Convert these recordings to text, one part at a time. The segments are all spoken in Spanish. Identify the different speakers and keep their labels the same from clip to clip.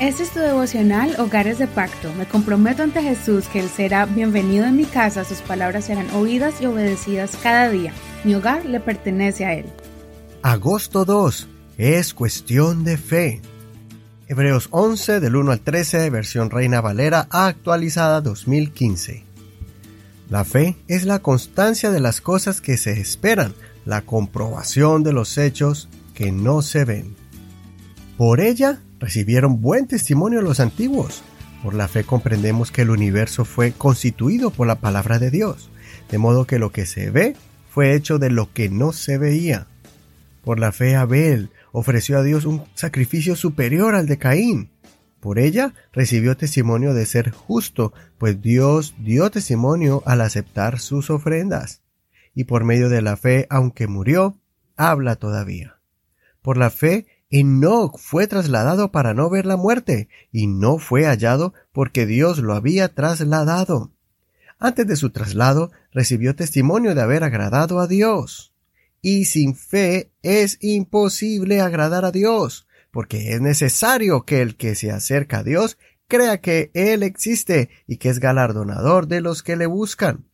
Speaker 1: Este es tu devocional Hogares de Pacto. Me comprometo ante Jesús que Él será bienvenido en mi casa, sus palabras serán oídas y obedecidas cada día. Mi hogar le pertenece a Él.
Speaker 2: Agosto 2. Es cuestión de fe. Hebreos 11 del 1 al 13, versión Reina Valera actualizada 2015. La fe es la constancia de las cosas que se esperan, la comprobación de los hechos que no se ven. Por ella recibieron buen testimonio los antiguos. Por la fe comprendemos que el universo fue constituido por la palabra de Dios, de modo que lo que se ve fue hecho de lo que no se veía. Por la fe Abel ofreció a Dios un sacrificio superior al de Caín. Por ella recibió testimonio de ser justo, pues Dios dio testimonio al aceptar sus ofrendas. Y por medio de la fe, aunque murió, habla todavía. Por la fe Enoch fue trasladado para no ver la muerte, y no fue hallado porque Dios lo había trasladado. Antes de su traslado recibió testimonio de haber agradado a Dios. Y sin fe es imposible agradar a Dios, porque es necesario que el que se acerca a Dios crea que Él existe y que es galardonador de los que le buscan.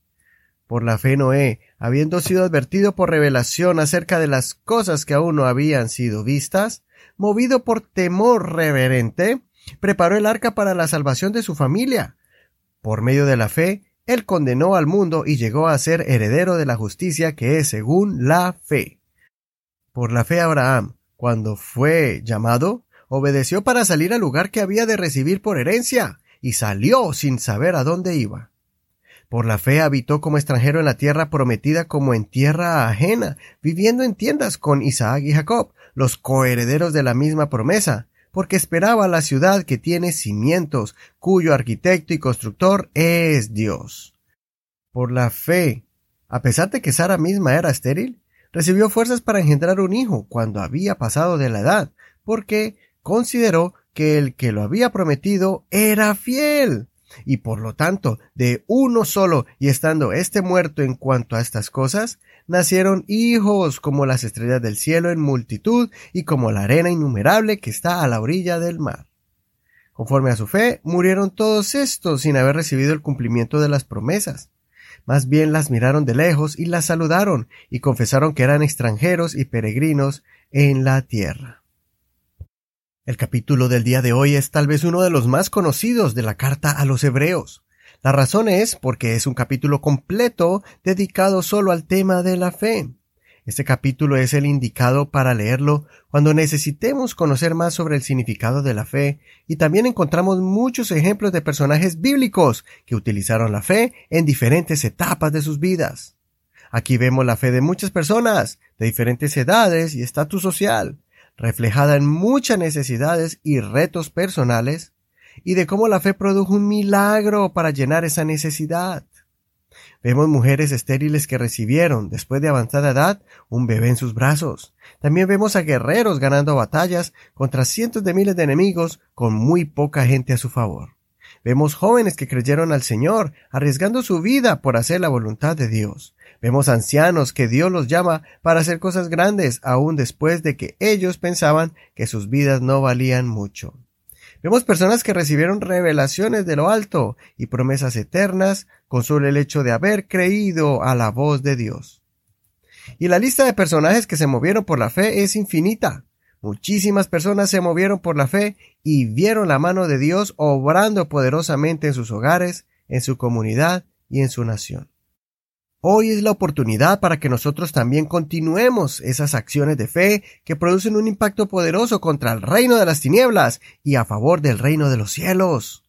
Speaker 2: Por la fe Noé, habiendo sido advertido por revelación acerca de las cosas que aún no habían sido vistas, movido por temor reverente, preparó el arca para la salvación de su familia. Por medio de la fe, él condenó al mundo y llegó a ser heredero de la justicia que es según la fe. Por la fe Abraham, cuando fue llamado, obedeció para salir al lugar que había de recibir por herencia, y salió sin saber a dónde iba. Por la fe habitó como extranjero en la tierra prometida como en tierra ajena, viviendo en tiendas con Isaac y Jacob, los coherederos de la misma promesa, porque esperaba la ciudad que tiene cimientos, cuyo arquitecto y constructor es Dios. Por la fe, a pesar de que Sara misma era estéril, recibió fuerzas para engendrar un hijo cuando había pasado de la edad, porque consideró que el que lo había prometido era fiel y por lo tanto de uno solo y estando éste muerto en cuanto a estas cosas, nacieron hijos como las estrellas del cielo en multitud y como la arena innumerable que está a la orilla del mar. Conforme a su fe, murieron todos estos sin haber recibido el cumplimiento de las promesas. Más bien las miraron de lejos y las saludaron y confesaron que eran extranjeros y peregrinos en la tierra. El capítulo del día de hoy es tal vez uno de los más conocidos de la carta a los hebreos. La razón es porque es un capítulo completo dedicado solo al tema de la fe. Este capítulo es el indicado para leerlo cuando necesitemos conocer más sobre el significado de la fe y también encontramos muchos ejemplos de personajes bíblicos que utilizaron la fe en diferentes etapas de sus vidas. Aquí vemos la fe de muchas personas, de diferentes edades y estatus social, reflejada en muchas necesidades y retos personales, y de cómo la fe produjo un milagro para llenar esa necesidad. Vemos mujeres estériles que recibieron, después de avanzada edad, un bebé en sus brazos. También vemos a guerreros ganando batallas contra cientos de miles de enemigos con muy poca gente a su favor. Vemos jóvenes que creyeron al Señor, arriesgando su vida por hacer la voluntad de Dios. Vemos ancianos que Dios los llama para hacer cosas grandes aún después de que ellos pensaban que sus vidas no valían mucho. Vemos personas que recibieron revelaciones de lo alto y promesas eternas con solo el hecho de haber creído a la voz de Dios. Y la lista de personajes que se movieron por la fe es infinita. Muchísimas personas se movieron por la fe y vieron la mano de Dios obrando poderosamente en sus hogares, en su comunidad y en su nación. Hoy es la oportunidad para que nosotros también continuemos esas acciones de fe que producen un impacto poderoso contra el reino de las tinieblas y a favor del reino de los cielos.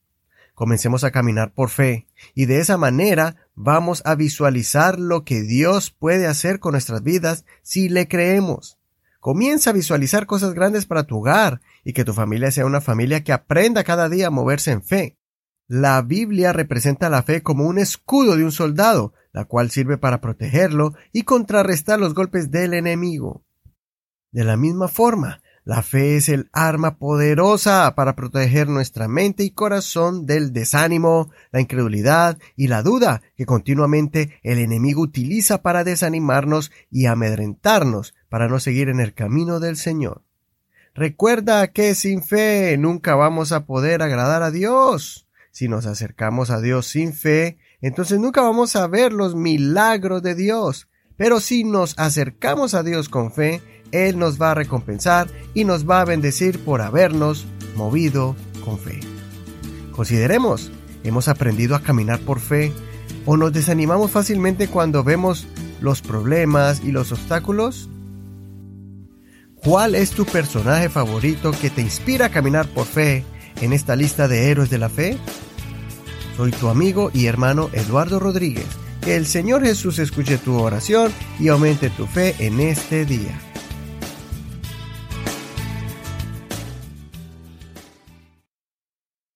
Speaker 2: Comencemos a caminar por fe y de esa manera vamos a visualizar lo que Dios puede hacer con nuestras vidas si le creemos. Comienza a visualizar cosas grandes para tu hogar y que tu familia sea una familia que aprenda cada día a moverse en fe. La Biblia representa la fe como un escudo de un soldado, la cual sirve para protegerlo y contrarrestar los golpes del enemigo. De la misma forma, la fe es el arma poderosa para proteger nuestra mente y corazón del desánimo, la incredulidad y la duda que continuamente el enemigo utiliza para desanimarnos y amedrentarnos para no seguir en el camino del Señor. Recuerda que sin fe nunca vamos a poder agradar a Dios. Si nos acercamos a Dios sin fe, entonces nunca vamos a ver los milagros de Dios. Pero si nos acercamos a Dios con fe, Él nos va a recompensar y nos va a bendecir por habernos movido con fe. Consideremos, ¿hemos aprendido a caminar por fe o nos desanimamos fácilmente cuando vemos los problemas y los obstáculos? ¿Cuál es tu personaje favorito que te inspira a caminar por fe en esta lista de héroes de la fe? Soy tu amigo y hermano Eduardo Rodríguez. Que el Señor Jesús escuche tu oración y aumente tu fe en este día.